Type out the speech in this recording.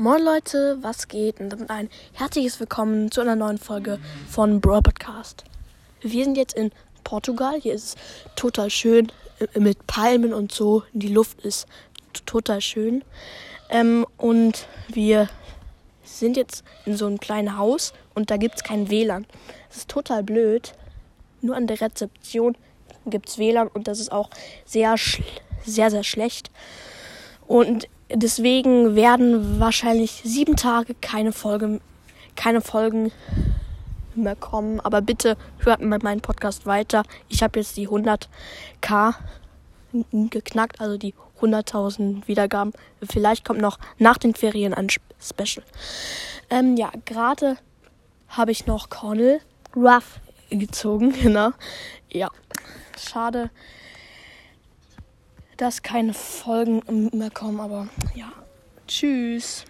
Moin Leute, was geht? Und damit ein herzliches Willkommen zu einer neuen Folge von Brawl Podcast. Wir sind jetzt in Portugal. Hier ist es total schön äh, mit Palmen und so. Die Luft ist total schön. Ähm, und wir sind jetzt in so einem kleinen Haus und da gibt es kein WLAN. Das ist total blöd. Nur an der Rezeption gibt es WLAN und das ist auch sehr, sehr, sehr schlecht. Und deswegen werden wahrscheinlich sieben Tage keine Folge, keine Folgen mehr kommen. Aber bitte hört mit meinem Podcast weiter. Ich habe jetzt die 100k geknackt, also die 100.000 Wiedergaben. Vielleicht kommt noch nach den Ferien ein Special. Ähm, ja, gerade habe ich noch Cornel Ruff gezogen, genau. Ja, schade dass keine Folgen mehr kommen, aber ja. Tschüss.